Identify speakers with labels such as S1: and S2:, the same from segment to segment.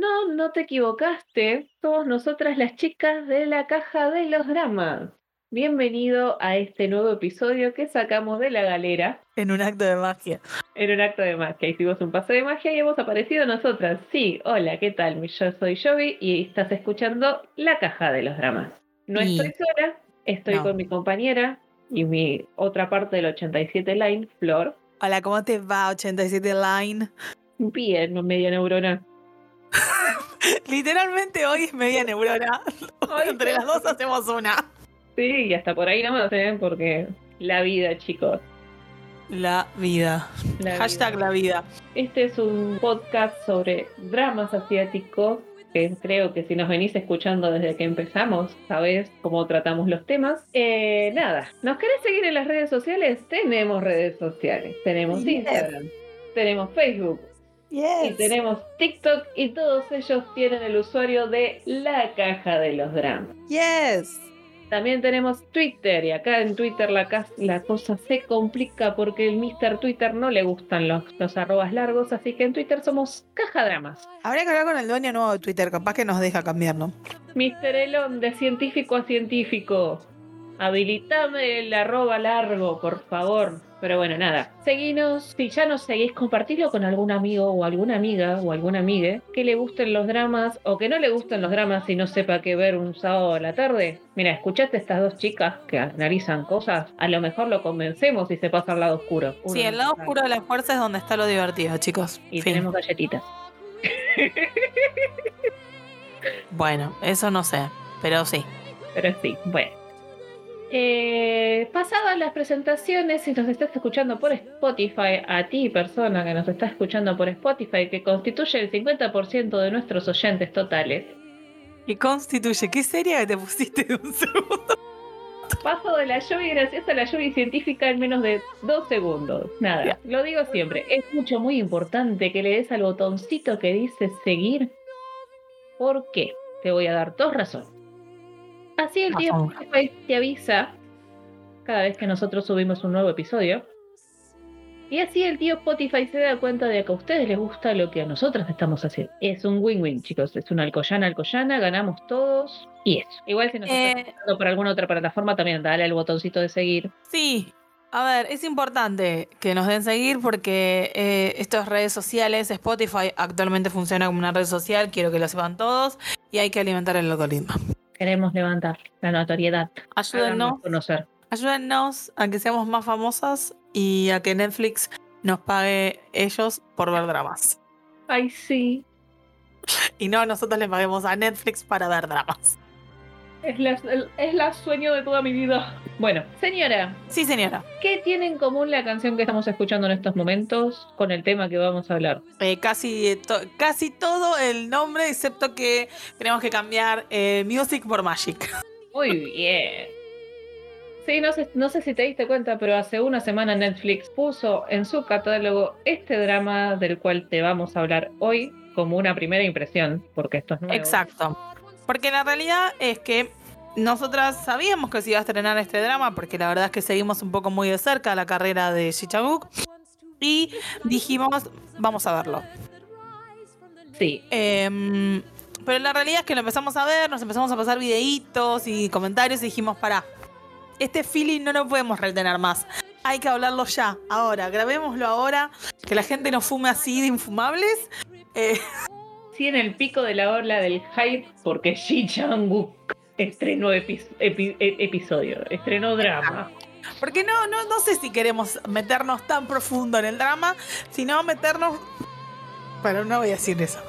S1: No, no te equivocaste. Somos nosotras las chicas de la caja de los dramas. Bienvenido a este nuevo episodio que sacamos de la galera.
S2: En un acto de magia.
S1: En un acto de magia. Hicimos un paso de magia y hemos aparecido nosotras. Sí, hola, ¿qué tal? Yo soy Jovi y estás escuchando La Caja de los Dramas. No
S2: Y-
S1: estoy sola, estoy
S2: No.
S1: con mi compañera y mi otra parte del 87 Line, Flor.
S2: Hola, ¿cómo te va 87 Line?
S1: Bien, media neurona.
S2: Literalmente hoy es media neurona.
S1: Ay,
S2: Entre las dos hacemos una.
S1: Sí, y hasta por ahí nomás, ¿eh? Porque la vida, chicos.
S2: La vida.
S1: La
S2: Hashtag
S1: vida.
S2: la vida.
S1: Este es un podcast sobre dramas asiáticos, que creo que si nos venís escuchando desde que empezamos, sabés cómo tratamos los temas. Eh, nada, ¿nos querés seguir en las redes sociales? Tenemos redes sociales. Tenemos
S2: Yes.
S1: Instagram, tenemos Facebook y tenemos TikTok y todos ellos tienen el usuario de la caja de los dramas.
S2: Yes.
S1: También tenemos Twitter y acá en Twitter la, la cosa se complica porque el Mr. Twitter no le gustan los, los arrobas largos, así que en Twitter somos Caja Dramas.
S2: Habría que hablar con el dueño nuevo de Twitter, capaz que nos deja cambiar, ¿no?
S1: Mr. Elon, de científico a científico, habilitame el arroba largo, por favor. Pero bueno, nada. Seguinos, si ya nos seguís, compartirlo con algún amigo o alguna amiga o alguna amiga que le gusten los dramas o que no le gusten los dramas y no sepa qué ver un sábado a la tarde. Mira, escuchaste a estas dos chicas que analizan cosas, a lo mejor lo convencemos y se pasa al lado oscuro. Uno
S2: Sí, el lado oscuro de la fuerza es donde está lo divertido, chicos.
S1: Y
S2: Fin.
S1: tenemos galletitas.
S2: Bueno, eso no sé, pero sí.
S1: Pero sí, bueno. Eh, pasadas las presentaciones, si nos estás escuchando por Spotify, a ti persona que nos está escuchando por Spotify, que constituye el 50% de nuestros oyentes totales,
S2: ¿Qué constituye? ¿Qué seria que te pusiste de un segundo?
S1: paso de la lluvia graciosa a la lluvia científica en menos de dos segundos. Nada, lo digo siempre, es mucho, muy importante que le des al botoncito que dice seguir. ¿Por qué? Te voy a dar dos razones. Así el tío
S2: Razón.
S1: Spotify te avisa cada vez que nosotros subimos un nuevo episodio. Y así el tío Spotify se da cuenta de que a ustedes les gusta lo que a nosotros estamos haciendo. Es un win-win, chicos. Es una alcoyana, alcoyana, ganamos todos. Y eso. Igual si nos
S2: Eh.
S1: estás escuchando por alguna otra plataforma, también dale al botoncito de seguir.
S2: Sí, a ver, es importante que nos den seguir porque eh, estas redes sociales, Spotify actualmente funciona como una red social, quiero que lo sepan todos, y hay que alimentar el algoritmo.
S1: Queremos levantar la notoriedad.
S2: Ayúdennos,
S1: conocer.
S2: ayúdennos a que seamos más famosas y a que Netflix nos pague ellos por ver dramas.
S1: Ay, sí.
S2: Y no nosotros le paguemos a Netflix para ver dramas.
S1: Es la, el- es la sueño de toda mi vida. Bueno, señora,
S2: Sí, señora.
S1: ¿qué tiene en común la canción que estamos escuchando en estos momentos con el tema que vamos a hablar?
S2: Eh, casi, to- casi todo el nombre, excepto que tenemos que cambiar eh, Music por Magic.
S1: Muy bien. Sí, no sé, no sé si te diste cuenta, pero hace una semana Netflix puso en su catálogo este drama del cual te vamos a hablar hoy como una primera impresión, porque esto es nuevo.
S2: Exacto. Porque la realidad es que nosotras sabíamos que se iba a estrenar este drama, porque la verdad es que seguimos un poco muy de cerca la carrera de Shichabuk. Y dijimos, vamos a verlo.
S1: Sí,
S2: Em, pero la realidad es que lo empezamos a ver, nos empezamos a pasar videitos y comentarios y dijimos, para, este feeling no lo podemos retener más. Hay que hablarlo ya, ahora, grabémoslo ahora, que la gente no fume así de infumables. Eh,
S1: sí en el pico de la ola del hype, porque Shi Chang-wook estrenó epi- epi- e- episodio, estrenó drama.
S2: Porque no, no, no sé si queremos meternos tan profundo en el drama, sino meternos. Bueno, no voy a decir eso.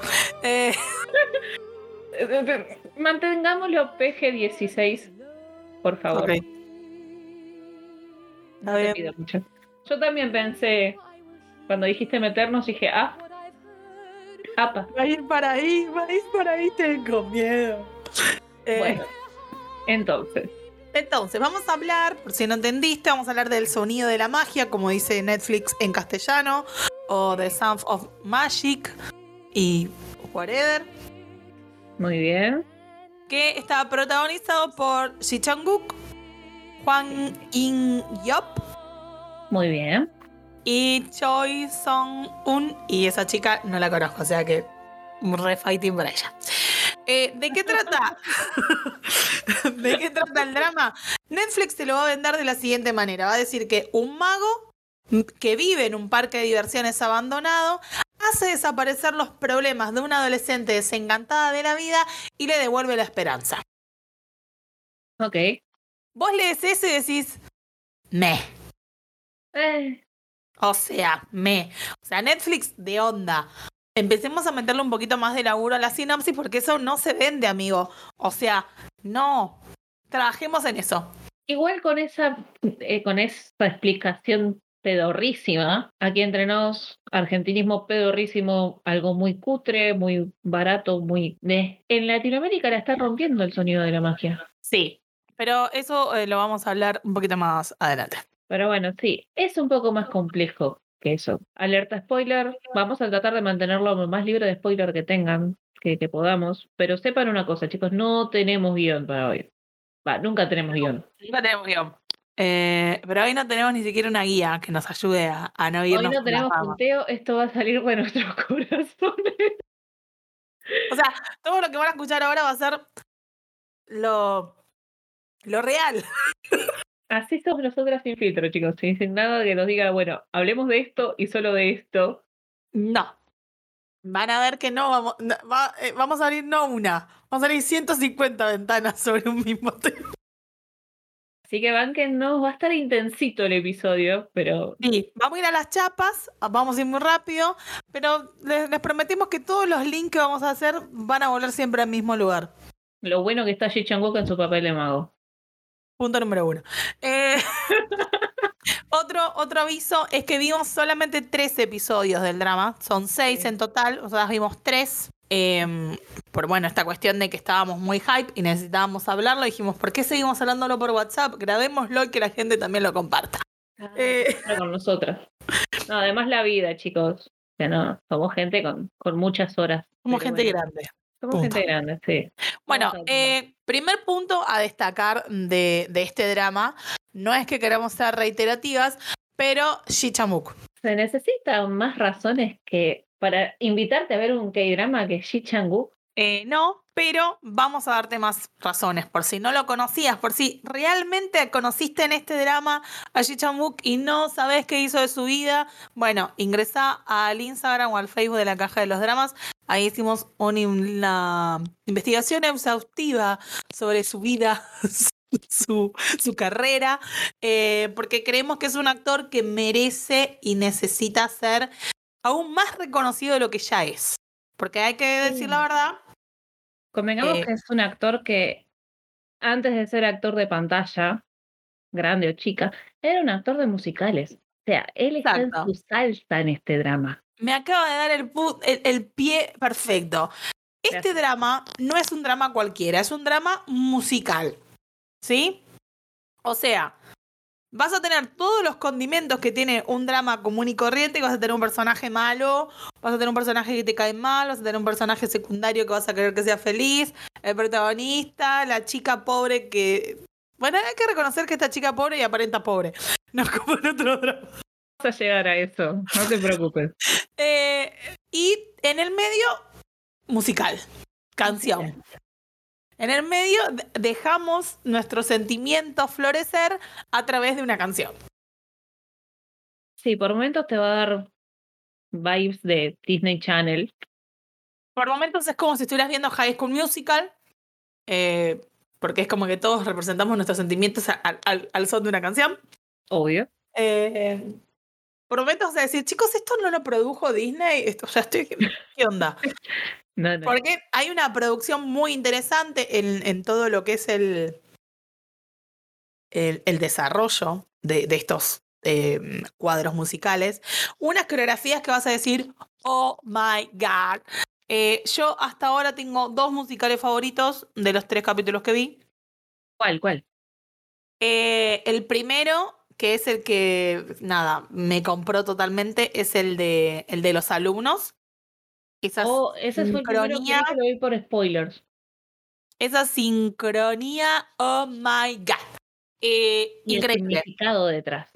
S2: Eh,
S1: Mantengámoslo PG-16, por favor.
S2: ok.
S1: No
S2: Está
S1: te
S2: bien.
S1: pido mucho. Yo también pensé, cuando dijiste meternos, dije, ah, apa.
S2: Va a ir para ahí, va a ir para ahí, tengo miedo. Eh,
S1: Bueno, entonces,
S2: Entonces, vamos a hablar, por si no entendiste, vamos a hablar del sonido de la magia, como dice Netflix en castellano, o The Sound of Magic y whatever,
S1: muy bien.
S2: que está protagonizado por Shi Chang-wook, Juan In-yop
S1: Muy bien.
S2: y Choi Song-un, y esa chica no la conozco, o sea que re fighting para ella. Eh, ¿De qué trata? ¿De qué trata el drama? Netflix te lo va a vender de la siguiente manera. Va a decir que un mago que vive en un parque de diversiones abandonado hace desaparecer los problemas de una adolescente desencantada de la vida y le devuelve la esperanza.
S1: Ok.
S2: Vos lees eso y decís, me.
S1: Eh,
S2: O sea, me. O sea, Netflix de onda. Empecemos a meterle un poquito más de laburo a la sinopsis porque eso no se vende, amigo. O sea, no. Trabajemos en eso.
S1: igual con esa, eh, con esa explicación pedorrísima, aquí entre nos, argentinismo pedorrísimo, algo muy cutre, muy barato, muy... eh, En Latinoamérica la está rompiendo el sonido de la magia.
S2: Sí. Pero eso eh, lo vamos a hablar un poquito más adelante.
S1: Pero bueno, sí, es un poco más complejo que eso. Alerta spoiler, vamos a tratar de mantenerlo lo más libre de spoiler que tengan, que, que podamos, pero sepan una cosa, chicos, no tenemos guion para hoy. Va, nunca tenemos guion.
S2: No tenemos guion. Eh, pero hoy no tenemos ni siquiera una guía que nos ayude a, a no
S1: Hoy
S2: irnos
S1: no
S2: por las
S1: tenemos punteo, esto va a salir de nuestros corazones.
S2: O sea, todo lo que van a escuchar ahora va a ser lo, lo real.
S1: Así somos nosotras sin filtro, chicos, sin nada que nos diga, bueno, hablemos de esto y solo de esto.
S2: No. Van a ver que no vamos, no, va- eh, vamos a abrir no una, vamos a abrir 150 ventanas sobre un mismo tema.
S1: Así que banquennos, va a estar intensito el episodio, pero
S2: Sí, vamos a ir a las chapas, vamos a ir muy rápido, pero les, les prometimos que todos los links que vamos a hacer van a volver siempre al mismo lugar.
S1: lo bueno que está Chang-wook en su papel de mago.
S2: Punto número uno. Eh, otro, otro aviso es que vimos solamente tres episodios del drama. Son seis
S1: Sí.
S2: en total, o sea, vimos tres. Em, por bueno, esta cuestión de que estábamos muy hype y necesitábamos hablarlo, dijimos, ¿por qué seguimos hablándolo por WhatsApp? Grabémoslo y que la gente también lo comparta. Eh.
S1: Está con nosotras. No, además la vida, chicos. O sea, no, somos gente con, con muchas horas. Pero
S2: gente
S1: bueno,
S2: grande.
S1: Somos
S2: Punto.
S1: gente grande, sí.
S2: Bueno, eh, primer punto a destacar de, de este drama, no es que queramos ser reiterativas, pero Shichamuk.
S1: Se necesitan más razones que para invitarte a ver un K-drama que Ji Chang-wook.
S2: Eh, no, pero vamos a darte más razones por si no lo conocías, por si realmente conociste en este drama a Ji y no sabes qué hizo de su vida. Bueno, ingresa al Instagram o al Facebook de la Caja de los Dramas. Ahí hicimos un- una investigación exhaustiva sobre su vida, su, su carrera, eh, porque creemos que es un actor que merece y necesita ser aún más reconocido de lo que ya es. Porque hay que decir la verdad,
S1: Convengamos
S2: Eh.
S1: que es un actor que antes de ser actor de pantalla, grande o chica, era un actor de musicales. O sea, él está en su salsa en este drama.
S2: me acaba de dar el, el, el pie perfecto. Este
S1: Gracias.
S2: drama no es un drama cualquiera, es un drama musical. ¿Sí? O sea, vas a tener todos los condimentos que tiene un drama común y corriente, vas a tener un personaje malo, vas a tener un personaje que te cae mal, vas a tener un personaje secundario que vas a querer que sea feliz, el protagonista, la chica pobre que... Bueno, hay que reconocer que esta chica pobre y aparenta pobre. No como en otro drama.
S1: Vamos a llegar a eso, no te preocupes.
S2: Eh, y en el medio, musical, canción. En el medio de- dejamos nuestros sentimientos florecer a través de una canción.
S1: Sí, por momentos te va a dar vibes de Disney Channel.
S2: Por momentos es como si estuvieras viendo High School Musical, eh, porque es como que todos representamos nuestros sentimientos al- al- al son de una canción.
S1: Obvio.
S2: Eh, por momentos a decir, chicos, esto no lo produjo Disney. Esto, o sea, estoy, ¿qué onda?
S1: No, no.
S2: Porque hay una producción muy interesante en, en todo lo que es el, el, el desarrollo de, de estos eh, cuadros musicales. Unas coreografías que vas a decir, oh my god. Eh, yo hasta ahora tengo dos musicales favoritos de los tres capítulos que vi.
S1: ¿Cuál, cuál?
S2: Eh, el primero, que es el que, nada, me compró totalmente, es el de, el de los alumnos. Esas
S1: Oh, ese fue el primero que vi
S2: sincronía.
S1: lo vi por spoilers.
S2: Esa sincronía, oh my god. Eh,
S1: Y el
S2: increíble.
S1: significado detrás.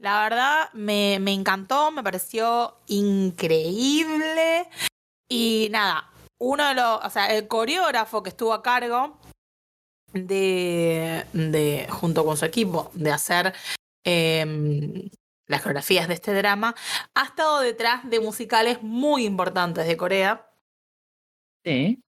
S2: La verdad, me, me encantó, me pareció increíble. Y nada, uno de los, o sea, el coreógrafo que estuvo a cargo de, de junto con su equipo, de hacer em, las coreografías de este drama, ha estado detrás de musicales muy importantes de Corea,
S1: Sí.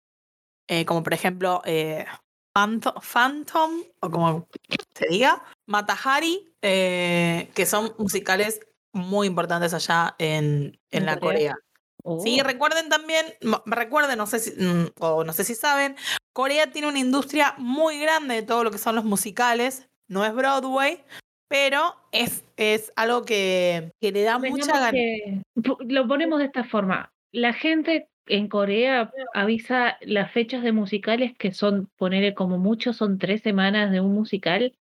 S2: eh, como por ejemplo eh, Phantom, Phantom, o como se diga, Matahari, eh, que son musicales muy importantes allá en, en
S1: ¿En
S2: la
S1: Corea?
S2: Corea.
S1: Oh,
S2: Sí, recuerden también, recuerden, no sé si, mm, o no sé si saben, Corea tiene una industria muy grande de todo lo que son los musicales. No es Broadway, pero es, es algo que, que le da mucha
S1: Convengamos
S2: gana.
S1: que- po- lo ponemos de esta forma. La gente en Corea avisa las fechas de musicales que son, ponerle como mucho, son tres semanas de un musical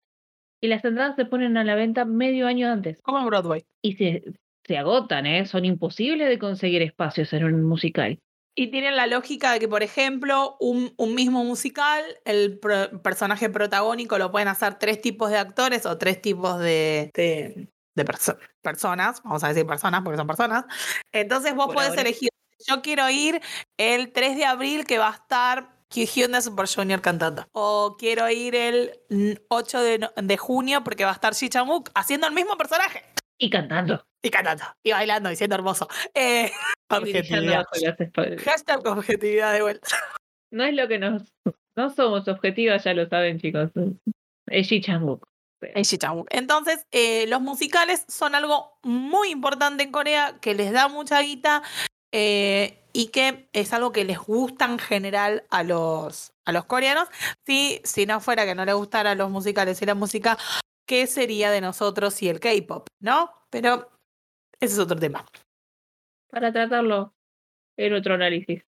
S1: y las entradas se ponen a la venta medio año antes
S2: Como es Broadway.
S1: y se, se agotan, ¿eh? Son imposibles de conseguir espacios en un musical.
S2: Y tienen la lógica de que, por ejemplo, un, un mismo musical, el pro- personaje protagónico lo pueden hacer tres tipos de actores o tres tipos de, de, de perso- personas, vamos a decir personas porque son personas. Entonces vos podés
S1: ahora.
S2: elegir, yo quiero ir el 3 de abril que va a estar Hyun de Super Junior cantando. O quiero ir el mm, 8 de, de junio porque va a estar Shi Chang-wook haciendo el mismo personaje.
S1: Y cantando.
S2: Y cantando, y bailando, y siendo hermoso. Eh, objetividad.
S1: bajo las espaldas.
S2: Hashtag objetividad de vuelta.
S1: No es lo que nos. No somos objetivas, ya lo saben, chicos. Es Ji Chang-wook.
S2: En Shichang-wook. Entonces, eh, los musicales son algo muy importante en Corea, que les da mucha guita eh, y que es algo que les gusta en general a los, a los coreanos. Si, si no fuera que no les gustara los musicales y la música, ¿qué sería de nosotros y el K-pop? ¿No? Pero ese es otro tema.
S1: Para tratarlo en otro análisis.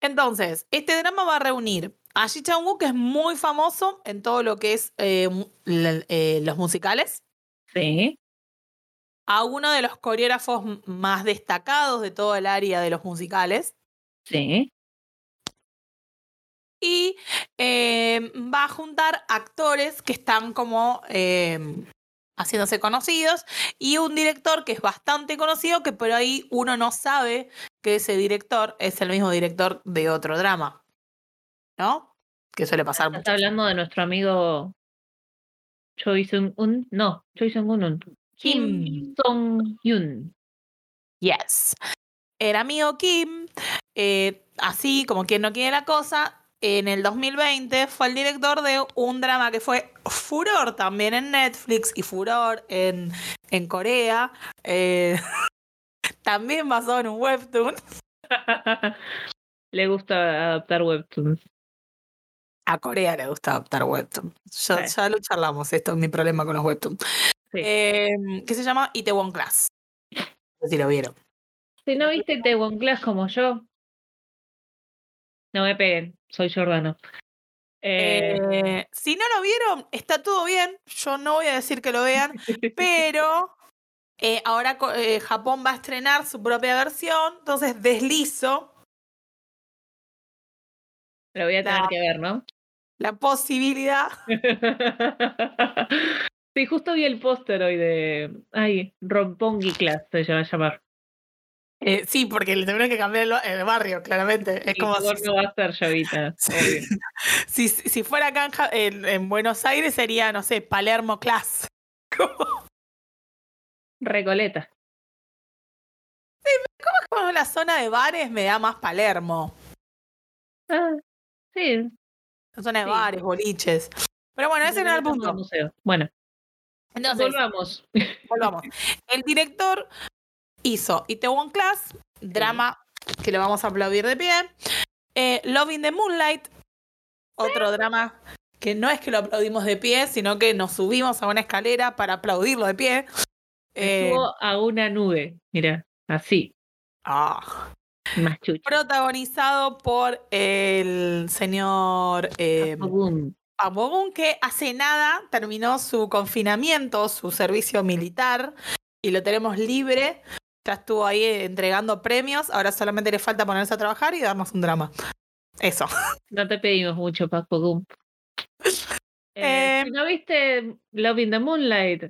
S2: Entonces, este drama va a reunir a Ji Chang-wook, que es muy famoso en todo lo que es eh, eh, los musicales.
S1: Sí.
S2: a uno de los coreógrafos más destacados de todo el área de los musicales
S1: Sí.
S2: y eh, va a juntar actores que están como haciéndose conocidos y un director que es bastante conocido que por ahí uno no sabe que ese director es el mismo director de otro drama, ¿no? Que suele pasar
S1: Estás
S2: mucho.
S1: hablando de nuestro amigo Choi Sung-un. No, Choi Sung-un. Kim
S2: Kim.
S1: Song-yun.
S2: Yes. El amigo Kim, eh, así como quien no quiere la cosa, en el 2020 fue el director de un drama que fue furor también en Netflix y furor en, en Corea. eh, también basado en un webtoon.
S1: Le gusta adaptar webtoons.
S2: A Corea le gusta adaptar webtoon. Ya,
S1: Sí.
S2: ya lo charlamos, esto es mi problema con los webtoons.
S1: Sí.
S2: Eh, que se llama Itaewon Class. No sé si lo vieron.
S1: Si no viste Taiwan Class como yo, no me peguen, soy Jordano. Eh,
S2: Eh, si no lo vieron, está todo bien. Yo no voy a decir que lo vean, pero eh, ahora Japón va a estrenar su propia versión, entonces deslizo
S1: lo voy a tener
S2: la-
S1: que ver, ¿no?
S2: la posibilidad.
S1: sí, justo vi el póster hoy de. Ay, Rompongi Class se va a llamar.
S2: Eh, sí, porque le tuvieron que cambiar el, ba- el barrio, claramente. Es
S1: Y
S2: como si,
S1: no va a ser Llovita,
S2: Sí. si, si fuera acá en, Buenos Aires sería, no sé, Palermo Class.
S1: Recoleta.
S2: Como la zona de bares me da más Palermo.
S1: Ah, sí.
S2: La zona de
S1: Sí.
S2: bares, boliches. Pero bueno, ese no era el punto.
S1: museo. Bueno,
S2: Entonces,
S1: volvamos.
S2: Volvamos. El director hizo Itaewon Class, drama que le vamos a aplaudir de pie. Eh, Love in the Moonlight, otro drama que no es que lo aplaudimos de pie, sino que nos subimos a una escalera para aplaudirlo de pie. Eh,
S1: Subo a una nube. Mira, así,
S2: ah,
S1: más chucho.
S2: protagonizado por el señor eh, que hace nada terminó su confinamiento, su servicio militar, y lo tenemos libre. Ya estuvo ahí entregando premios, ahora solamente le falta ponerse a trabajar y darnos un drama. Eso.
S1: No te pedimos mucho, Paco Gump. Eh,
S2: Eh,
S1: ¿No viste Love in the Moonlight?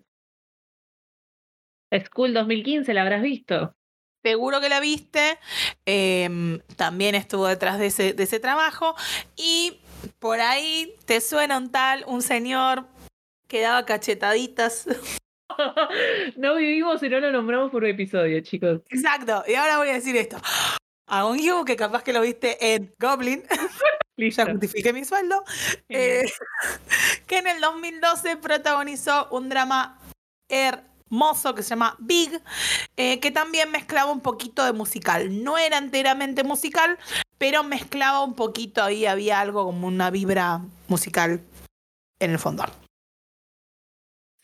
S1: School 2015, ¿la habrás visto?
S2: seguro que la viste. em, también estuvo detrás de ese, de ese trabajo. Y por ahí te suena un tal, un señor que daba cachetaditas.
S1: no vivimos y no lo nombramos por episodio, chicos.
S2: Exacto. Y ahora voy a decir esto. A un Hugh que capaz que lo viste en Goblin.
S1: Listo.
S2: ya justifiqué mi sueldo. eh, que en el 2012 protagonizó un drama hermoso que se llama Big, eh, que también mezclaba un poquito de musical. No era enteramente musical, pero mezclaba un poquito ahí, había algo como una vibra musical en el fondo.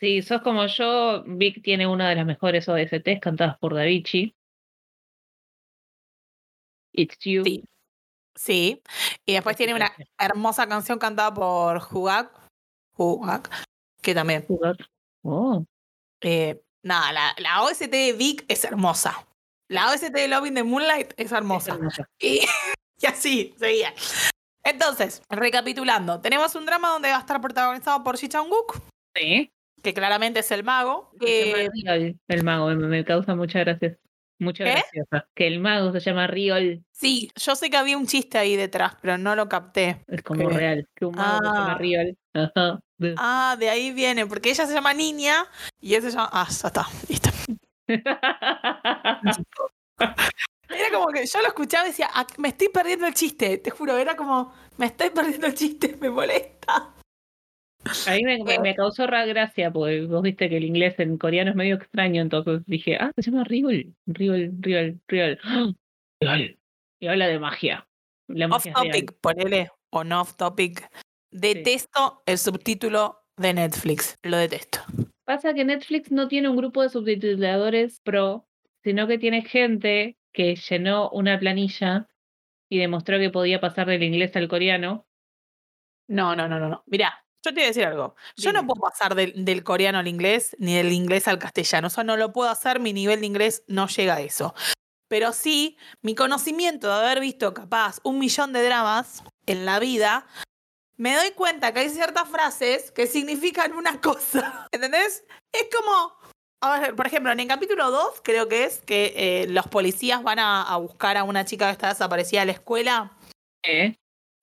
S1: Si sos como yo, Vic tiene una de las mejores OSTs cantadas por Davichi. It's You.
S2: Sí. Sí. Y después tiene una hermosa canción cantada por Hugak. Hugak, que también.
S1: Oh,
S2: eh, nada, la, la OST de Vic es hermosa. La OST de Love in the Moonlight es
S1: es
S2: hermosa. Y, y así, seguía. Entonces, recapitulando, tenemos un drama donde va a estar protagonizado por Ji Chang-wook,
S1: Sí.
S2: Que claramente es el mago.
S1: Se
S2: eh,
S1: llama Riol, el mago, me, causa mucha gracia. Mucha
S2: ¿Qué?
S1: graciosa. Que el mago se llama Riol.
S2: sí, yo sé que había un chiste ahí detrás, pero no lo capté.
S1: Es como
S2: ¿Qué?
S1: real. Que un mago se llama
S2: Ah.
S1: Riol. Ajá.
S2: Ah, de ahí viene, porque ella se llama Niña y él se llama. Ah, ya está, listo. Era como que yo lo escuchaba y decía, "Ah, me estoy perdiendo el chiste, te juro, era como, me estoy perdiendo el chiste, me molesta.
S1: A mí me, me- me causó ra gracia, porque vos viste que el inglés en coreano es medio extraño, entonces dije, ah, se llama Riol, Riol, Riol, Riol. Riol. Y habla de magia. La
S2: Off
S1: magia
S2: topic, ponele, o no off topic. Detesto el subtítulo de Netflix, lo detesto.
S1: Pasa que Netflix no tiene un grupo de subtituladores pro, sino que tiene gente que llenó una planilla y demostró que podía pasar del inglés al coreano.
S2: No, no, no, no, no. Mirá, yo te voy a decir algo. Yo no puedo pasar del, del coreano al inglés, ni del inglés al castellano. Eso no lo puedo hacer, mi nivel de inglés no llega a eso. Pero sí, mi conocimiento de haber visto capaz un millón de dramas en la vida, me doy cuenta que hay ciertas frases que significan una cosa. ¿Entendés? Es como. A ver, por ejemplo, en el capítulo 2, creo que es que eh, los policías van a, a buscar a una chica que está desaparecida de la escuela.
S1: ¿Eh?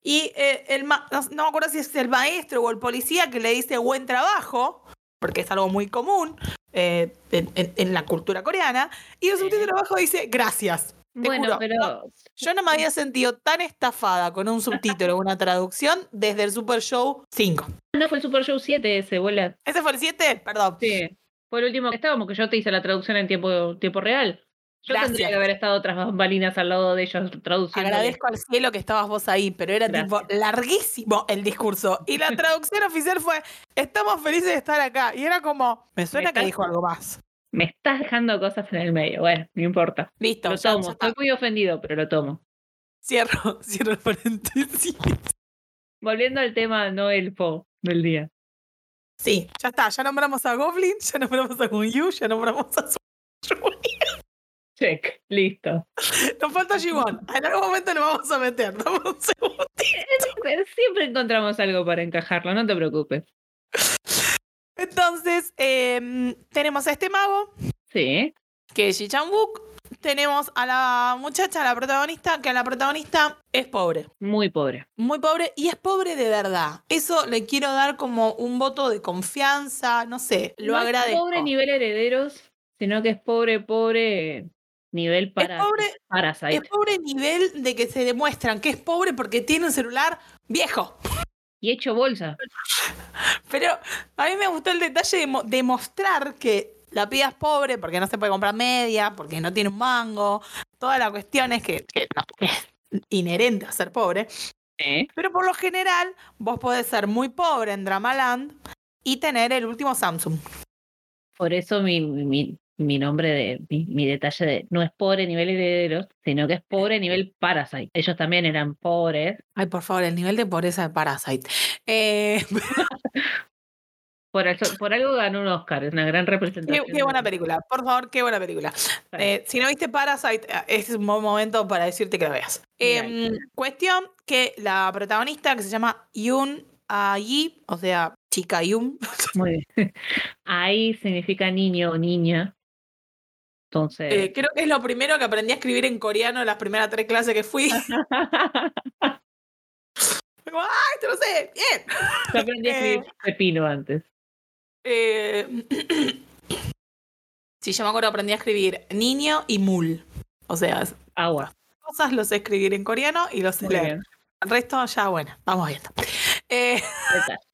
S2: Y eh, el ma- no, no me acuerdo si es el maestro o el policía que le dice buen trabajo, porque es algo muy común eh, en, en- en la cultura coreana, y el subtítulo abajo dice gracias. Te
S1: Bueno,
S2: juro,
S1: pero
S2: no, yo no me había sentido tan estafada con un subtítulo o una traducción desde el Super Show 5.
S1: no fue el Super Show 7 ese, bola.
S2: ¿Ese fue el 7? Perdón.
S1: Sí. Fue el último que estábamos, que yo te hice la traducción en tiempo, tiempo real. Yo tendría
S2: Gracias.
S1: que haber estado tras bambalinas al lado de ellos traduciendo.
S2: Agradezco al cielo que estabas vos ahí, pero era tipo larguísimo el discurso. Y la traducción oficial fue, estamos felices de estar acá. Y era como, me suena que
S1: estás-
S2: dijo algo más.
S1: Me estás dejando cosas en el medio. Bueno, no importa.
S2: Listo,
S1: Lo
S2: ya-
S1: tomo. Estoy muy ofendido, pero lo tomo.
S2: Cierro, cierro el paréntesis.
S1: Volviendo al tema no del día.
S2: Sí, ya está. Ya nombramos a Goblin, ya nombramos a Gunyu, ya nombramos a Su.
S1: Check. Listo.
S2: Nos falta Jimon. En algún momento nos vamos a meter. Dame un segundo.
S1: Siempre encontramos algo para encajarlo, no te preocupes.
S2: Entonces, em, tenemos a este mago,
S1: Sí.
S2: que es Ji Chang-wook. Tenemos a la muchacha, a la protagonista, que la protagonista es pobre.
S1: Muy pobre.
S2: Muy pobre y es pobre de verdad. Eso le quiero dar como un voto de confianza, no sé, lo
S1: no
S2: agradezco.
S1: Es pobre nivel herederos, sino que es pobre, pobre nivel para
S2: es pobre
S1: Parasite.
S2: Es pobre nivel de que se demuestran que es pobre porque tiene un celular viejo.
S1: Y hecho bolsa.
S2: Pero a mí me gustó el detalle de mo- demostrar que la piba es pobre porque no se puede comprar media, porque no tiene un mango. Toda la cuestión es que, que no, que es inherente a ser pobre. Pero por lo general, vos podés ser muy pobre en Dramaland y tener el último Samsung.
S1: Por eso mi, mi, mi nombre de mi, mi detalle de no es pobre nivel herederos, sino que es pobre nivel Parasite. Ellos también eran pobres.
S2: Ay, por favor, el nivel de pobreza de Parasite. Eh,
S1: Por, eso- por algo ganó un Oscar, es una gran representación.
S2: qué buena película, por favor, qué buena película. Eh, si no viste Parasite, eh, este es un buen momento para decirte que la veas. Em, cuestión que la protagonista, que se llama Yoon Yi, o sea, chica Yoon,
S1: Muy bien. Ahí significa niño o niña. Entonces.
S2: Eh, creo que es lo primero que aprendí a escribir en coreano en las primeras tres clases que fui. Como, ¡ay, te lo sé! ¡Bien!
S1: Yo aprendí a escribir
S2: Eh,
S1: pepino antes.
S2: Eh, sí, yo me acuerdo aprendí a escribir niño y mul. O sea,
S1: Agua.
S2: cosas los sé escribir en coreano y los sé leer. El resto ya, bueno, vamos viendo. Eh,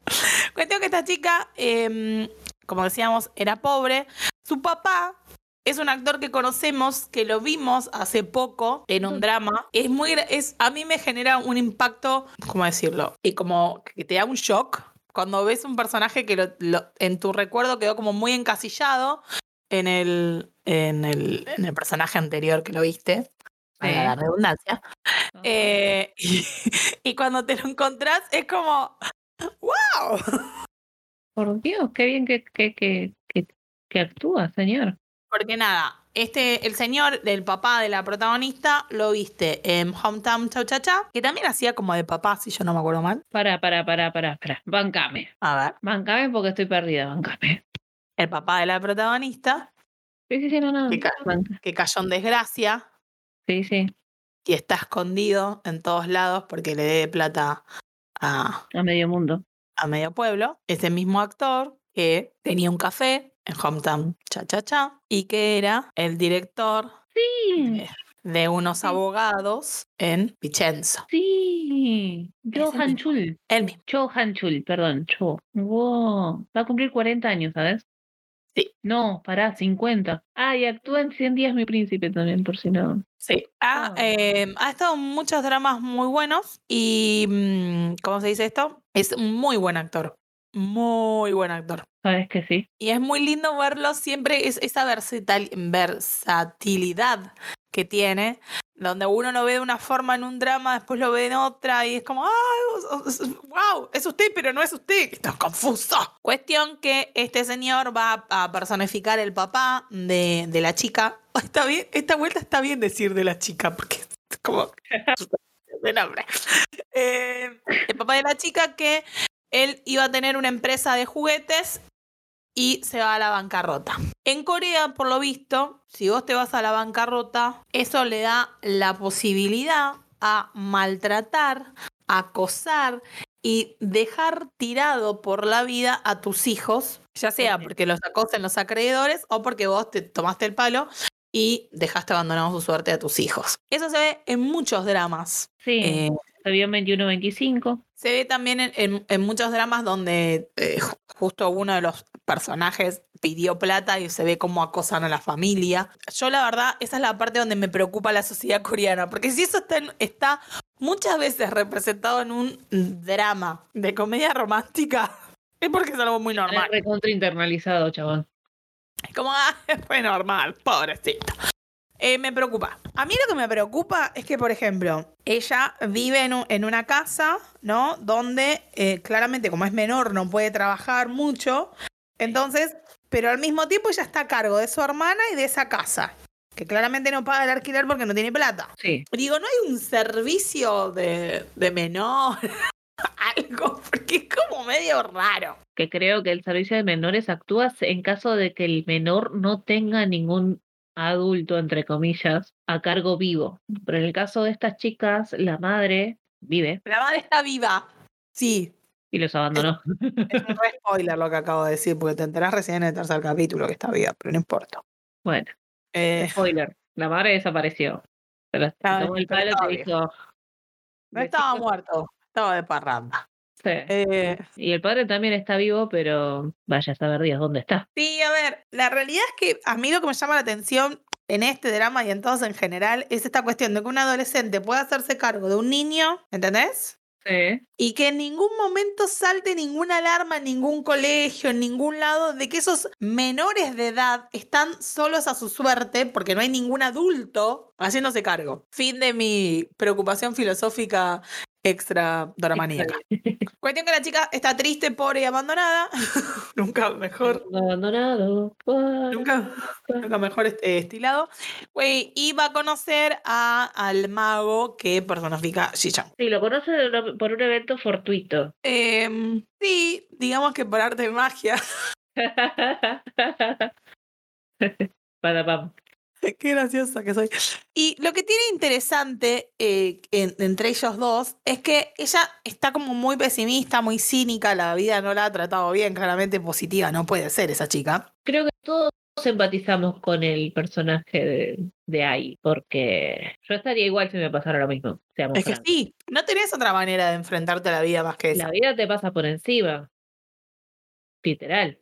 S2: cuestión que esta chica, eh, como decíamos, era pobre. Su papá es un actor que conocemos, que lo vimos hace poco en un drama. Es muy, es, a mí me genera un impacto, ¿cómo decirlo? Y como que te da un shock cuando ves un personaje que lo- lo- en tu recuerdo quedó como muy encasillado en el, en el, en el personaje anterior que lo viste. Valga
S1: Sí.
S2: la redundancia. Eh, y, y cuando te lo encontrás es como, ¡wow!
S1: Por Dios, qué bien que, que, que, que, que actúa, señor.
S2: Porque nada, este, el señor del papá de la protagonista lo viste en Hometown Cha Cha Cha, que también hacía como de papá, si yo no me acuerdo mal.
S1: Para, para, para, para, para. Bancame.
S2: A ver,
S1: Bancame porque estoy perdida, bancame.
S2: el papá de la protagonista,
S1: Sí, sí, sí, no, no.
S2: Qué ca-
S1: banca.
S2: que cayó en desgracia
S1: Sí, sí.
S2: y está escondido en todos lados porque le debe plata a,
S1: A medio mundo.
S2: a medio pueblo, ese mismo actor que tenía un café en Hometown Cha Cha Cha y que era el director
S1: Sí,
S2: Eh, de unos
S1: Sí.
S2: abogados en Vicenza.
S1: sí. Cho Han. Chul.
S2: Él mismo.
S1: Cho Han Chul, perdón. Cho. Wow. Va a cumplir 40 años, ¿sabes?
S2: Sí.
S1: No, pará, 50. Ah, y actúa en 100 días mi príncipe también, por si no.
S2: Sí. Ha,
S1: Ah.
S2: eh, ha estado en muchos dramas muy buenos y, mm, ¿cómo se dice esto? Es un muy buen actor. Muy buen actor.
S1: Sabes que sí.
S2: Y es muy lindo verlo siempre, es, esa versatil- versatilidad que tiene, donde uno lo ve de una forma en un drama, después lo ve en otra, y es como, ¡ay! ¡Wow! Es usted, pero no es usted. Esto es confuso. Cuestión que este señor va a personificar el papá de, de la chica. Está bien, esta vuelta está bien decir de la chica, porque es como de nombre. Eh, el papá de la chica que él iba a tener una empresa de juguetes y se va a la bancarrota. En Corea, por lo visto, si vos te vas a la bancarrota, eso le da la posibilidad a maltratar, acosar y dejar tirado por la vida a tus hijos, ya sea porque los acosen los acreedores o porque vos te tomaste el palo y dejaste abandonado su suerte a tus hijos. Eso se ve en muchos dramas.
S1: Sí.
S2: Eh,
S1: En 21-25.
S2: se ve también en, en- en muchos dramas donde eh, ju- justo uno de los personajes pidió plata y se ve cómo acosan a la familia. Yo la verdad, esa es la parte donde me preocupa la sociedad coreana, porque si eso está, está muchas veces representado en un drama de comedia romántica, es porque es algo muy normal.
S1: Es internalizado, chabón.
S2: Es como, ah, fue normal, pobrecito. Eh, me preocupa. A mí lo que me preocupa es que, por ejemplo, ella vive en, un- en una casa, ¿no? Donde eh, claramente, como es menor, no puede trabajar mucho. Entonces, pero al mismo tiempo ella está a cargo de su hermana y de esa casa. Que claramente no paga el alquiler porque no tiene plata.
S1: Sí.
S2: Digo, ¿no hay un servicio de, de menor? Algo, porque es como medio raro.
S1: Que creo que el servicio de menores actúa en caso de que el menor no tenga ningún adulto, entre comillas, a cargo vivo. Pero en el caso de estas chicas, la madre vive
S2: La madre está viva. Sí,
S1: y los abandonó.
S2: Es un re spoiler lo que acabo de decir, porque te enterás recién en el tercer capítulo que está viva, pero no importa.
S1: Bueno,
S2: Eh,
S1: spoiler. La madre desapareció. Pero tomó el palo te dijo.
S2: no estaba muerto, estaba de parranda.
S1: Sí.
S2: Eh,
S1: Y el padre también está vivo, pero vaya a saber Dios dónde está.
S2: sí, a ver, la realidad es que a mí lo que me llama la atención en este drama y en todos en general es esta cuestión de que un adolescente pueda hacerse cargo de un niño, ¿entendés?
S1: Sí.
S2: Y que en ningún momento salte ninguna alarma en ningún colegio, en ningún lado, de que esos menores de edad están solos a su suerte porque no hay ningún adulto haciéndose cargo. Fin de mi preocupación filosófica extra dramaníaca. Cuestión que la chica está triste, pobre y abandonada. Nunca mejor.
S1: Abandonado.
S2: Nunca, nunca mejor eh, estilado. Güey, y va a conocer a, al mago que personifica Shi-chan.
S1: Sí, lo conoce una- por un evento fortuito.
S2: Em, sí, digamos que por arte de magia.
S1: Patapam.
S2: Qué graciosa que soy. Y lo que tiene interesante eh, en- entre ellos dos es que ella está como muy pesimista, muy cínica, la vida no la ha tratado bien, claramente positiva, no puede ser esa chica.
S1: Creo que todos empatizamos con el personaje de, de Ai, porque yo estaría igual si me pasara lo mismo. Seamos
S2: Es que
S1: francos.
S2: sí, no tenés otra manera de enfrentarte a la vida más que esa.
S1: La vida te pasa por encima. Literal.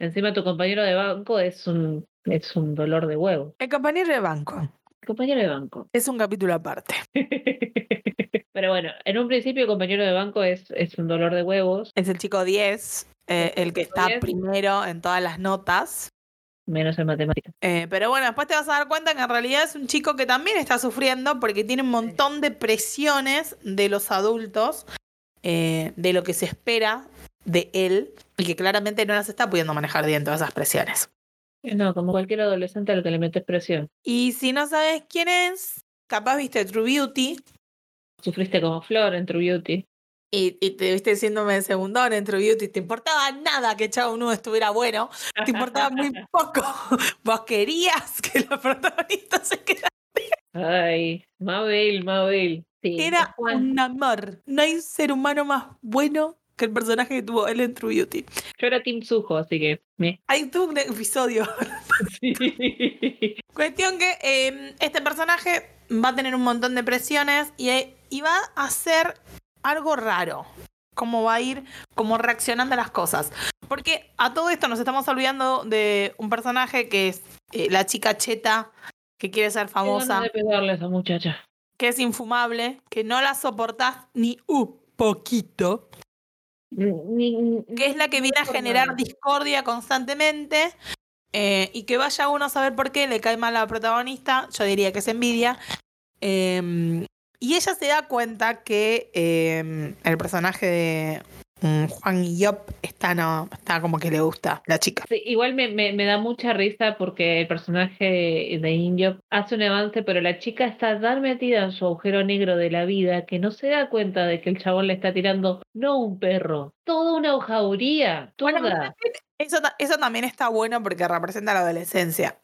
S1: Encima tu compañero de banco es un, es un dolor de huevo.
S2: El compañero de banco
S1: Compañero de banco.
S2: es un capítulo aparte.
S1: Pero bueno, en un principio el compañero de banco es, es un dolor de huevos,
S2: Es el chico 10, eh, el que está
S1: 10.
S2: primero en todas las notas.
S1: menos en matemáticas.
S2: Eh, pero bueno, después te vas a dar cuenta que en realidad es un chico que también está sufriendo porque tiene un montón de presiones de los adultos, eh, de lo que se espera de él, y que claramente no las está pudiendo manejar bien todas esas presiones.
S1: No, como cualquier adolescente al que le metes presión.
S2: Y si no sabes quién es, capaz viste True Beauty
S1: Sufriste como Flor en True Beauty.
S2: y, y te viste siéndome de segundón en True Beauty, te importaba nada que Chavo Nu estuviera bueno, te importaba muy poco. Vos querías que la protagonista se quedara.
S1: Ay, Mabel, Mabel. Sí,
S2: Era un amor. No hay ser humano más bueno que el personaje que tuvo él en True Beauty.
S1: Yo era Team Sujo, así que. me-
S2: Hay todo un episodio.
S1: Sí.
S2: Cuestión que eh, este personaje va a tener un montón de presiones y, y va a hacer algo raro. Cómo va a ir, como reaccionando a las cosas. Porque a todo esto nos estamos olvidando de un personaje que es eh, la chica cheta que quiere ser famosa.
S1: de pegarle a esa muchacha.
S2: que es infumable, que no la soportás ni un poquito, que es la que viene a generar discordia constantemente eh, y que vaya uno a saber por qué le cae mal a la protagonista, yo diría que es envidia. Eh, y ella se da cuenta que eh, el personaje de Juan Yop está, no, está como que le gusta la chica.
S1: Sí, igual me, me, me da mucha risa porque el personaje de Indio hace un avance, pero la chica está tan metida en su agujero negro de la vida que no se da cuenta de que el chabón le está tirando no un perro, toda una jauría,
S2: Bueno,
S1: toda.
S2: Eso, eso también está bueno porque representa la adolescencia.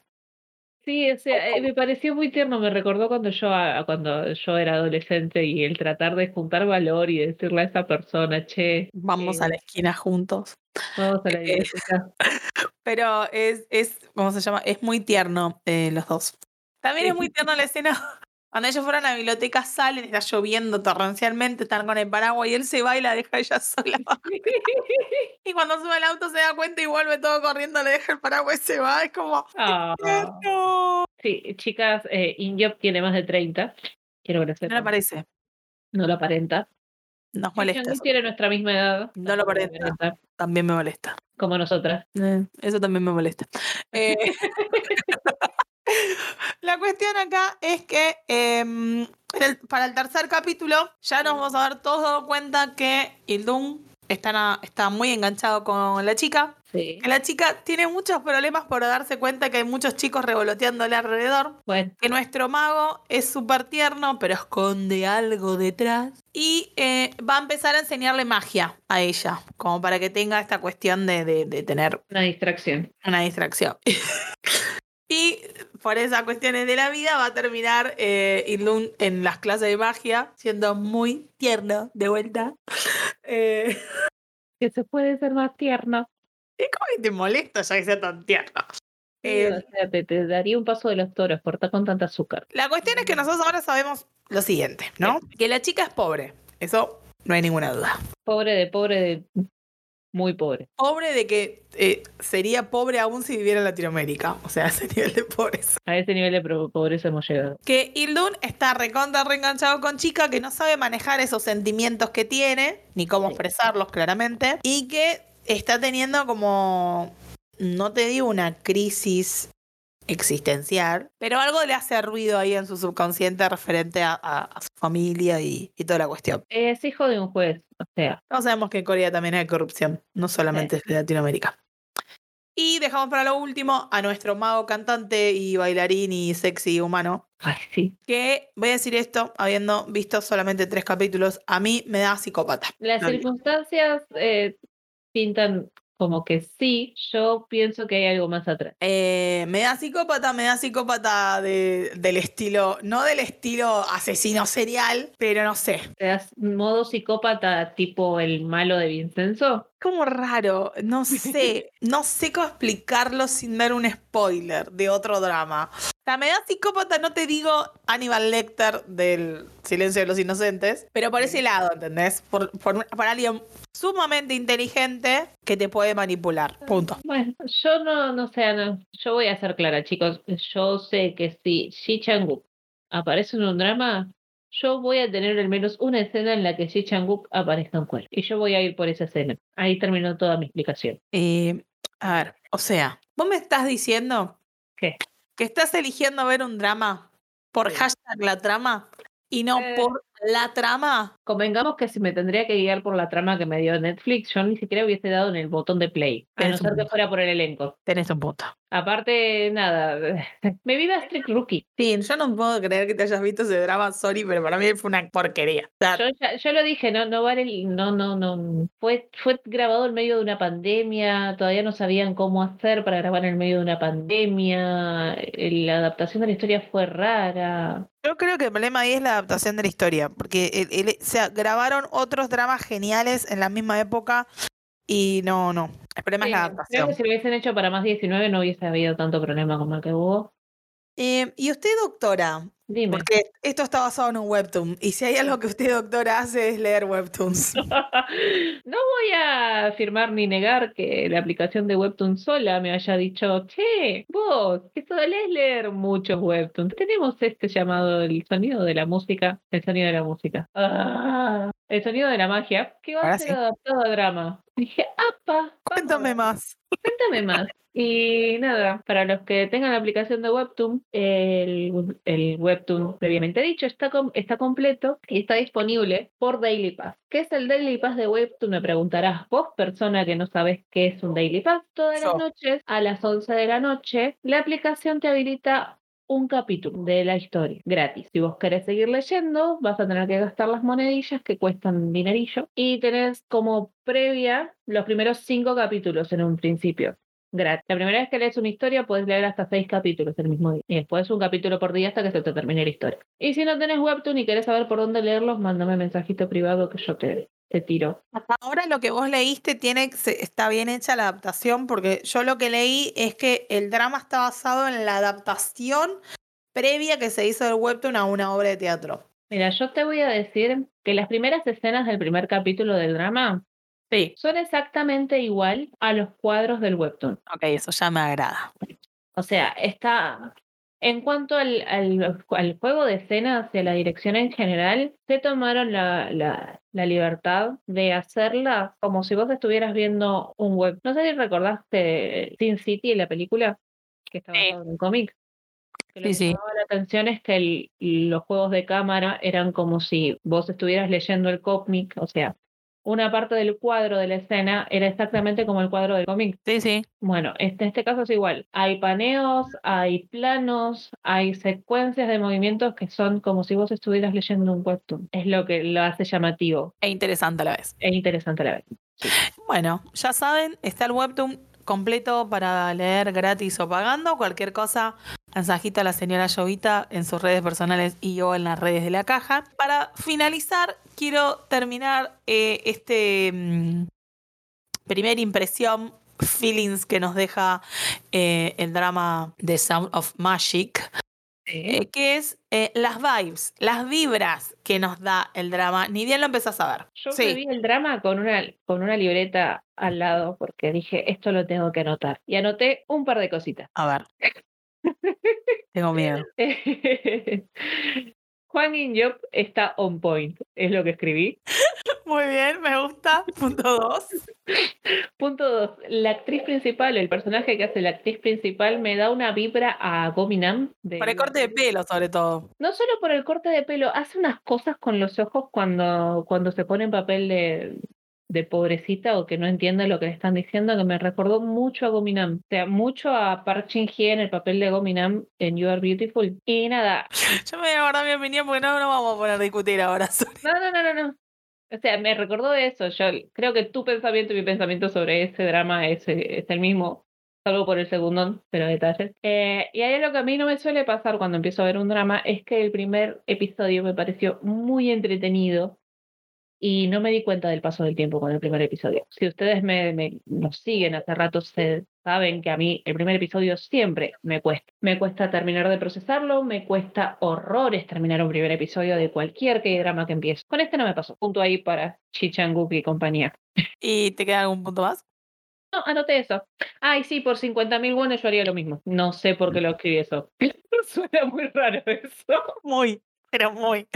S1: Sí, o sea, eh, me pareció muy tierno, me recordó cuando yo, a- cuando yo era adolescente y el tratar de juntar valor y decirle a esa persona, che,
S2: Vamos
S1: eh,
S2: a la esquina juntos.
S1: vamos a la
S2: Eh,
S1: biblioteca.
S2: Pero es, es, ¿cómo se llama? Es muy tierno eh, los dos. También es muy tierno la escena cuando ellos fueron a la biblioteca, salen, está lloviendo torrencialmente, están con el paraguas y él se va y la deja ella sola. Y cuando sube al auto se da cuenta y vuelve todo corriendo, le deja el paraguas y se va. Es como, no.
S1: Sí, chicas, eh, tiene más de 30. Quiero que
S2: No le parece,
S1: No lo aparenta.
S2: nos molesta.
S1: Tiene nuestra misma edad.
S2: No lo aparenta. También me molesta.
S1: Como nosotras.
S2: Eh, Eso también me molesta. Eh, la cuestión acá es que em, para el tercer capítulo ya nos vamos a dar todos dado cuenta que Ildun está, muy enganchado con la chica.
S1: Sí.
S2: La chica tiene muchos problemas por darse cuenta que hay muchos chicos revoloteándole alrededor.
S1: Bueno,
S2: Que nuestro mago es súper tierno, pero esconde algo detrás. Y eh, va a empezar a enseñarle magia a ella, como para que tenga esta cuestión de- de- de tener
S1: una distracción.
S2: una distracción. y por esas cuestiones de la vida va a terminar eh, Ilun en las clases de magia siendo muy tierno de vuelta. Eh,
S1: Que se puede ser más tierno.
S2: ¿y ¿Cómo que te molesta ya que sea tan tierno?
S1: Sí,
S2: Eh,
S1: o sea, te, te daría un paso de los toros por estar con tanta azúcar.
S2: la cuestión es que nosotros ahora sabemos lo siguiente, ¿no? Que la chica es pobre. Eso no hay ninguna duda.
S1: Pobre de pobre de muy pobre.
S2: Pobre de que eh, sería pobre aún si viviera en Latinoamérica. O sea, a ese nivel de pobreza.
S1: A ese nivel de pobreza hemos llegado.
S2: Que Ildun está recontra reenganchado con chica que no sabe manejar esos sentimientos que tiene, ni cómo expresarlos claramente, y que está teniendo como, no te digo una crisis existencial, pero algo le hace ruido ahí en su subconsciente referente a, a- a su familia y, y toda la cuestión.
S1: Es hijo de un juez, o sea,
S2: Todos sabemos que en Corea también hay corrupción, no solamente es de Latinoamérica. Y dejamos para lo último a nuestro mago cantante y bailarín y sexy humano,
S1: ay, sí.
S2: que voy a decir esto, habiendo visto solamente tres capítulos, a mí me da psicópata.
S1: Las
S2: No,
S1: circunstancias eh, pintan como que sí, yo pienso que hay algo más atrás.
S2: Eh, me da psicópata, me da psicópata de- del estilo, no del estilo asesino serial, pero no sé.
S1: ¿Te das modo psicópata tipo el malo de Vincenzo?
S2: Como raro, no sé, no sé cómo explicarlo sin dar un spoiler de otro drama. O sea, me da psicópata, no te digo Aníbal Lecter del Silencio de los Inocentes, pero por ese lado, ¿entendés? Por, por, por alguien sumamente inteligente que te puede manipular. Punto.
S1: Bueno, yo no, no sé, no. yo voy a ser clara, chicos. Yo sé que si Shi Chang-wook aparece en un drama, yo voy a tener al menos una escena en la que Shi Chang-wook aparezca en cuerpo. Y yo voy a ir por esa escena. Ahí terminó toda mi explicación.
S2: Eh, a ver, o sea, vos me estás diciendo
S1: ¿Qué?
S2: Que estás eligiendo ver un drama por hashtag la trama y no
S1: Eh.
S2: por la trama.
S1: Convengamos que si me tendría que guiar por la trama que me dio Netflix, yo ni siquiera hubiese dado en el botón de play, a no ser que fuera por el elenco.
S2: Tenés un punto.
S1: Aparte, nada, me viva Strict Rookie.
S2: Sí, yo no puedo creer que te hayas visto ese drama, sorry, pero para mí fue una porquería. O sea,
S1: Yo, ya- yo lo dije, no, no vale, no, no, no. Fue, fue grabado en medio de una pandemia, todavía no sabían cómo hacer para grabar en medio de una pandemia. el- La adaptación de la historia fue rara.
S2: yo creo que el problema ahí es la adaptación de la historia, porque o sea, grabaron otros dramas geniales en la misma época y no, no. El problema es la
S1: Sí, creo
S2: adaptación.
S1: que si lo hubiesen hecho para más 19 no hubiese habido tanto problema como el que hubo.
S2: Eh, y usted, doctora,
S1: Dime.
S2: porque esto está basado en un webtoon, y si hay algo que usted, doctora, hace es leer webtoons.
S1: No voy a afirmar ni negar que la aplicación de Webtoon sola me haya dicho, che, vos, que solés leer muchos Webtoons. Tenemos este llamado el sonido de la música, el sonido de la música. Ah, el sonido de la magia, que va
S2: Ahora
S1: a ser
S2: sí.
S1: adaptado a drama. Dije, apa,
S2: Cuéntame
S1: ver".
S2: más.
S1: Cuéntame más. Y nada, para los que tengan la aplicación de Webtoon, el, el Webtoon previamente dicho está, com- está completo y está disponible por Daily Pass. ¿Qué es el Daily Pass de Webtoon? Me preguntarás vos, persona que no sabes qué es un Daily Pass. Todas las noches, a las 11 de la noche, la aplicación te habilita un capítulo de la historia gratis. Si vos querés seguir leyendo, vas a tener que gastar las monedillas que cuestan dinerillo y tenés como previa los primeros cinco capítulos en un principio. Gratis. La primera vez que lees una historia puedes leer hasta seis capítulos el mismo día. Y después un capítulo por día hasta que se te termine la historia. Y si no tenés Webtoon y querés saber por dónde leerlos, mándame mensajito privado que yo te, te tiro.
S2: Hasta ahora lo que vos leíste tiene está bien hecha la adaptación, porque yo lo que leí es que el drama está basado en la adaptación previa que se hizo del webtoon a una obra de teatro.
S1: Mira, yo te voy a decir que las primeras escenas del primer capítulo del drama
S2: Sí.
S1: son exactamente igual a los cuadros del Webtoon.
S2: Ok, eso ya me agrada.
S1: O sea, está. En cuanto al, al, al juego de escenas y a la dirección en general, se tomaron la, la, la libertad de hacerla como si vos estuvieras viendo un web. No sé si recordaste Sin City, la película, que está
S2: Sí.
S1: en un cómic. Que lo
S2: Sí,
S1: que
S2: sí.
S1: llamaba la atención es que el- los juegos de cámara eran como si vos estuvieras leyendo el cómic, o sea, una parte del cuadro de la escena era exactamente como el cuadro del cómic.
S2: Sí, sí.
S1: Bueno, este, este caso es igual. Hay paneos, hay planos, hay secuencias de movimientos que son como si vos estuvieras leyendo un webtoon. Es lo que lo hace llamativo
S2: E interesante a la vez.
S1: e interesante a la vez.
S2: Bueno, ya saben, está el webtoon completo para leer gratis o pagando. Cualquier cosa, mensajito a la señora Llovita en sus redes personales y yo en las redes de la caja. Para finalizar, quiero terminar eh, este mm, primera impresión, feelings que nos deja eh, el drama The Sound of Magic. eh, que es eh, las vibes, las vibras que nos da el drama. Ni bien lo empezás a ver.
S1: Yo
S2: Sí.
S1: vi el drama con una, con una libreta al lado porque dije, esto lo tengo que anotar. Y anoté un par de cositas.
S2: A ver. Tengo miedo.
S1: Juan Job está on point, es lo que escribí.
S2: Muy bien, me gusta. Punto dos.
S1: Punto dos, la actriz principal, el personaje que hace la actriz principal, me da una vibra a Gominam. de
S2: Por el corte de pelo, sobre todo.
S1: No solo por el corte de pelo, hace unas cosas con los ojos cuando, cuando se pone en papel de, de pobrecita o que no entiende lo que le están diciendo, que me recordó mucho a Gominam. O sea, mucho a Park Shin-hye en el papel de Gominam en You Are Beautiful. Y nada,
S2: Yo me voy a guardar mi opinión porque no nos vamos a poner a discutir ahora. sorry.
S1: no, no, no, no, no. O sea, me recordó eso. Yo creo que tu pensamiento y mi pensamiento sobre ese drama es, es el mismo, salvo por el segundo, pero detalles. Eh, y ahí lo que a mí no me suele pasar cuando empiezo a ver un drama es que el primer episodio me pareció muy entretenido y no me di cuenta del paso del tiempo con el primer episodio. Si ustedes me, me nos siguen hace rato, se saben que a mí el primer episodio siempre me cuesta. Me cuesta terminar de procesarlo, me cuesta horrores terminar un primer episodio de cualquier que drama que empiece. Con este no me pasó. Punto ahí para Chichanguk y compañía.
S2: ¿Y te queda algún punto más?
S1: No, anoté eso. Ay, sí, por 50 mil wones yo haría lo mismo. No sé por qué lo escribí eso. Suena muy raro eso.
S2: Muy, pero muy.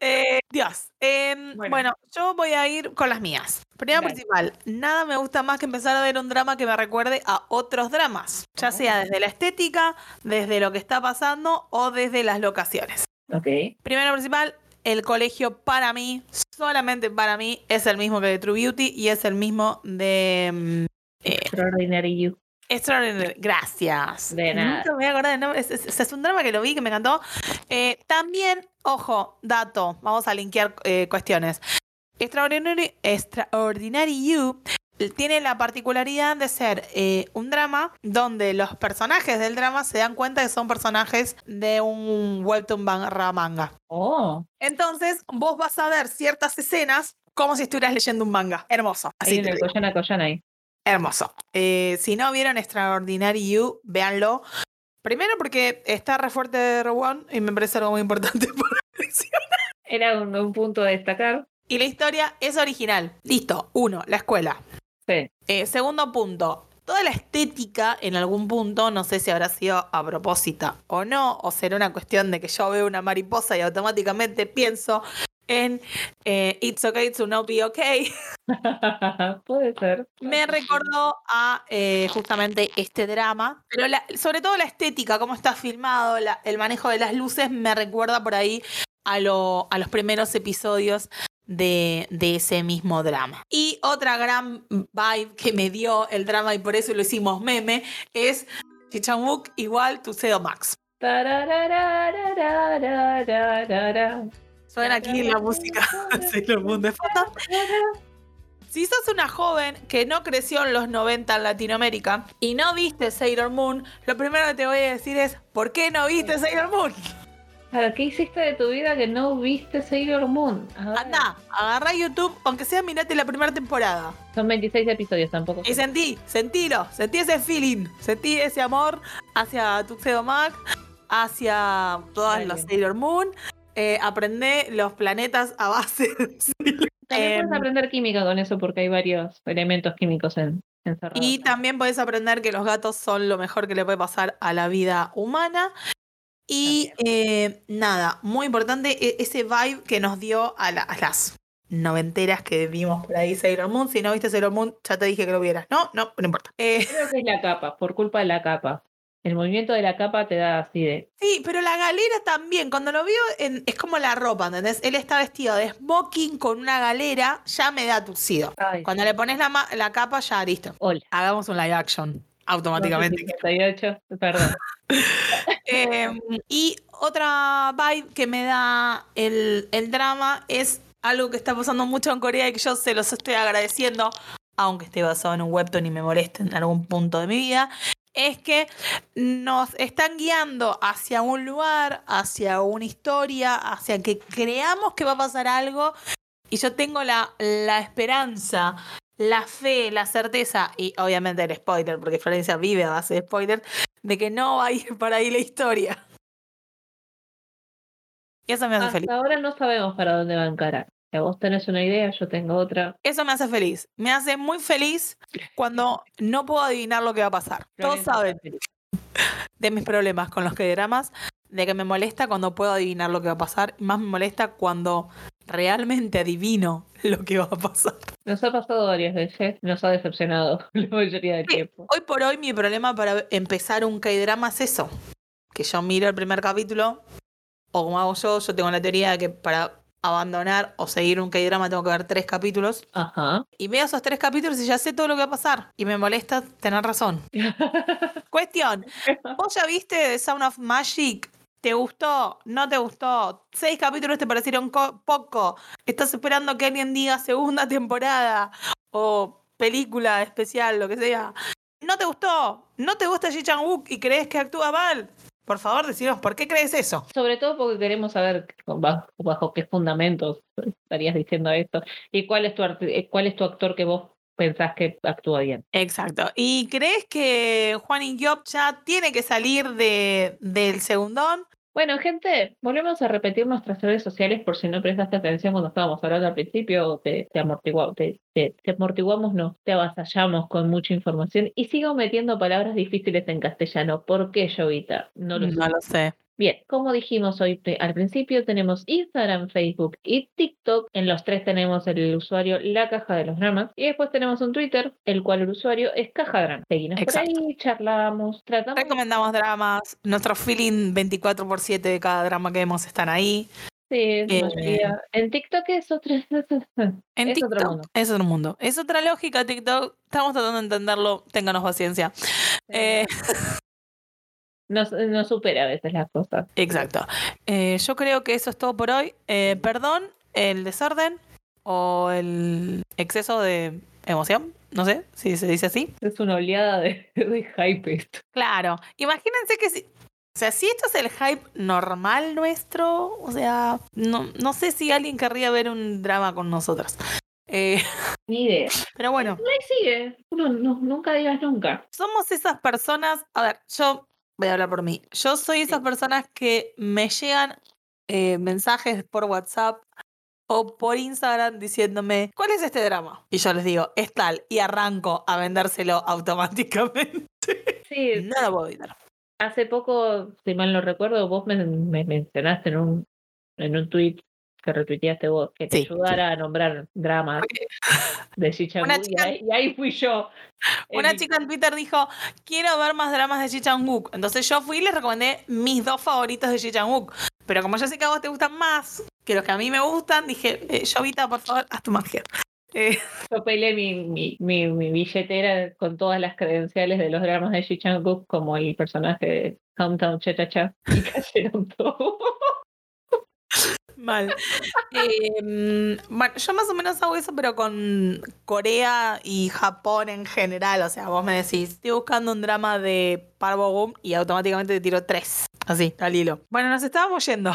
S2: Eh, Dios. Em,
S1: Bueno.
S2: bueno. yo voy a ir con las mías. Primero
S1: Dale.
S2: principal, nada me gusta más que empezar a ver un drama que me recuerde a otros dramas, ya sea desde la estética, desde lo que está pasando o desde las locaciones.
S1: Ok.
S2: Primero principal, el colegio para mí, solamente para mí, es el mismo que de True Beauty y es el mismo de mm,
S1: Extraordinary You.
S2: Extraordinary. Gracias.
S1: De nada.
S2: Nunca me voy a acordar del nombre. Es, es- es un drama que lo vi, que me encantó. Eh, también, ojo, dato, vamos a linkear eh, cuestiones. Extraordinary, Extraordinary You tiene la particularidad de ser eh, un drama donde los personajes del drama se dan cuenta que son personajes de un webtoon manga.
S1: Oh,
S2: Entonces, vos vas a ver ciertas escenas como si estuvieras leyendo un manga. Hermoso. Así te digo.
S1: Koyana Koyana ahí.
S2: Hermoso. Eh, si no vieron Extraordinary You, véanlo. Primero porque está re fuerte de Rowan y me parece algo muy importante para.
S1: Era un, un punto a destacar.
S2: Y la historia es original. Listo. Uno, la escuela.
S1: Sí.
S2: Eh, segundo punto. Toda la estética en algún punto, no sé si habrá sido a propósito o no, o será una cuestión de que yo veo una mariposa y automáticamente pienso en eh, It's okay to not be okay.
S1: Puede ser.
S2: Me recordó a eh, justamente este drama, pero la- sobre todo la estética, cómo está filmado, la- el manejo de las luces, me recuerda por ahí a, lo- a los primeros episodios de, de ese mismo drama. Y otra gran vibe que me dio el drama, y por eso lo hicimos meme, es Chichamuk igual tu Seo Max. Suena aquí la música Sailor Moon de fondo. Si sos una joven que no creció en los 90 en Latinoamérica y no viste Sailor Moon, lo primero que te voy a decir es, ¿por qué no viste Sailor Moon?
S1: ¿Para qué hiciste de tu vida que no viste Sailor Moon?
S2: Anda, agarra YouTube, aunque sea mirate la primera temporada.
S1: Son 26 episodios tampoco.
S2: Y sentí, sentilo, sentí ese feeling, sentí ese amor hacia Tuxedo Mac, hacia todas las. Sailor Moon eh, aprendé los planetas a base de
S1: También
S2: Em,
S1: puedes aprender química con eso porque hay varios elementos químicos en, encerrados.
S2: Y también puedes aprender que los gatos son lo mejor que le puede pasar a la vida humana. Y eh, nada, muy importante e- ese vibe que nos dio a, la- a las noventeras que vimos por ahí Sailor Moon. Si no viste Sailor Moon, ya te dije que lo vieras. No, no, no importa. Eh,
S1: Creo que es la capa, por culpa de la capa. El movimiento de la capa te da así de.
S2: sí, pero la galera también, cuando lo veo, en- es como la ropa, ¿entendés? Él está vestido de smoking con una galera, ya me da tuxido.
S1: Ay,
S2: Cuando le pones la, la capa, ya listo.
S1: Hola.
S2: Hagamos un live action automáticamente.
S1: 58, perdón.
S2: Eh, y otra vibe que me da el, el drama es algo que está pasando mucho en Corea y que yo se los estoy agradeciendo, aunque esté basado en un webtoon y me moleste en algún punto de mi vida, es que nos están guiando hacia un lugar, hacia una historia, hacia que creamos que va a pasar algo y yo tengo la, la esperanza, la fe, la certeza y obviamente el spoiler, porque Florencia vive a base de spoiler, de que no va a ir por ahí la historia. Y eso me hace feliz.
S1: Hasta ahora no sabemos para dónde va a encarar. Vos tenés una idea, yo tengo otra.
S2: Eso me hace feliz. Me hace muy feliz cuando no puedo adivinar lo que va a pasar. Todos saben de mis problemas con los que dramas, de que me molesta cuando puedo adivinar lo que va a pasar. Más me molesta cuando realmente adivino lo que va a pasar.
S1: Nos ha pasado varias veces, nos ha decepcionado la mayoría del
S2: Sí.
S1: tiempo.
S2: Hoy por hoy mi problema para empezar un K-drama es eso. Que yo miro el primer capítulo, o como hago yo, yo tengo la teoría de que para abandonar o seguir un K-drama tengo que ver tres capítulos.
S1: Ajá.
S2: Y veo esos tres capítulos y ya sé todo lo que va a pasar. Y me molesta tener razón. Cuestión. ¿Vos ya viste The Sound of Magic? ¿Te gustó? ¿No te gustó? ¿Seis capítulos te parecieron poco? ¿Estás esperando que alguien diga segunda temporada? ¿O película especial, lo que sea? ¿No te gustó? ¿No te gusta Ji Chang Wook y crees que actúa mal? Por favor, decinos por qué crees eso.
S1: Sobre todo porque queremos saber bajo, qué fundamentos estarías diciendo esto y cuál es tu cuál es tu actor que vos pensás que actúa bien.
S2: Exacto. ¿Y crees que Juan Ingiop ya tiene que salir de, del segundón?
S1: Bueno, gente, volvemos a repetir nuestras redes sociales por si no prestaste atención cuando estábamos hablando al principio, te, te, amortiguamos, te, te, amortiguamos, no, te avasallamos con mucha información y sigo metiendo palabras difíciles en castellano. ¿Por qué, Jovita?
S2: No lo, no lo sé.
S1: Bien, como dijimos hoy al principio, tenemos Instagram, Facebook y TikTok. En los tres tenemos el usuario La Caja de los Dramas. Y después tenemos un Twitter, el cual el usuario es Caja Drama. Seguimos por ahí, charlamos, tratamos.
S2: Recomendamos dramas. Nuestro feeling 24 x 7 de cada drama que vemos están ahí.
S1: Sí, eh, En TikTok es, otro,
S2: en es otro mundo. Es otro mundo. Es otra lógica TikTok. Estamos tratando de entenderlo. Ténganos paciencia. Eh,
S1: no, supera a veces las cosas.
S2: Exacto. Eh, yo creo que eso es todo por hoy. Eh, perdón, el desorden o el exceso de emoción. No sé si se dice así.
S1: Es una oleada de, hype esto.
S2: Claro. Imagínense que si. O sea, si esto es el hype normal nuestro, o sea, no, no sé si alguien querría ver un drama con nosotras.
S1: Eh, Ni idea.
S2: Pero bueno.
S1: Ahí sigue. no, nunca digas nunca.
S2: Somos esas personas. A ver, yo voy a hablar por mí. Yo soy esas personas que me llegan eh, mensajes por WhatsApp o por Instagram diciéndome, ¿cuál es este drama? Y yo les digo, es tal, y arranco a vendérselo automáticamente.
S1: Sí.
S2: no lo puedo evitar.
S1: Hace poco, si mal no recuerdo, vos me, mencionaste en un, en un tweet que retuiteaste vos, que te ayudara a nombrar dramas de Chichan y, y, ahí fui yo.
S2: Una chica en Twitter dijo, quiero ver más dramas de Ji Chang-wook. Entonces yo fui y le recomendé mis dos favoritos de Ji Chang-wook. Pero como yo sé que a vos te gustan más que los que a mí me gustan, dije, eh, Jovita, por favor, haz tu magia.
S1: Eh. Yo peleé mi, mi, mi, billetera con todas las credenciales de los dramas de Ji Chang-wook como el personaje de Hometown Cha Cha Cha y cayeron todos.
S2: Mal. Em, bueno, yo más o menos hago eso, pero con Corea y Japón en general. O sea, vos me decís, estoy buscando un drama de Parvo Boom y automáticamente te tiro tres. Así, al hilo. Bueno, nos estábamos yendo.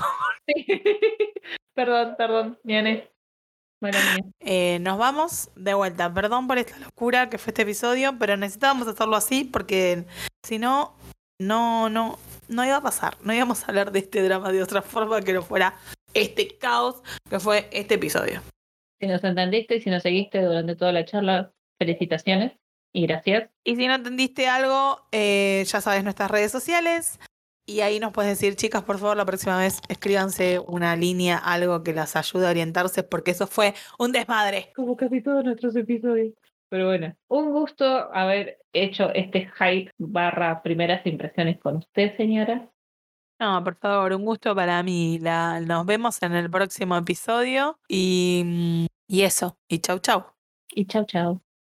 S1: perdón, perdón, viene. Bueno,
S2: eh, nos vamos de vuelta. Perdón por esta locura que fue este episodio, pero necesitábamos hacerlo así porque si no, no, no, no iba a pasar. No íbamos a hablar de este drama de otra forma que no fuera este caos que fue este episodio.
S1: Si nos entendiste y si nos seguiste durante toda la charla, felicitaciones y gracias.
S2: Y si no entendiste algo, eh, ya sabes nuestras redes sociales. Y ahí nos puedes decir, chicas, por favor, la próxima vez escríbanse una línea, algo que las ayude a orientarse, porque eso fue un desmadre.
S1: Como casi todos nuestros episodios. Pero bueno, un gusto haber hecho este hype barra primeras impresiones con usted, señora.
S2: No, por favor, un gusto para mí. La, nos vemos en el próximo episodio y, y eso. Y chau, chau.
S1: Y chau, chau.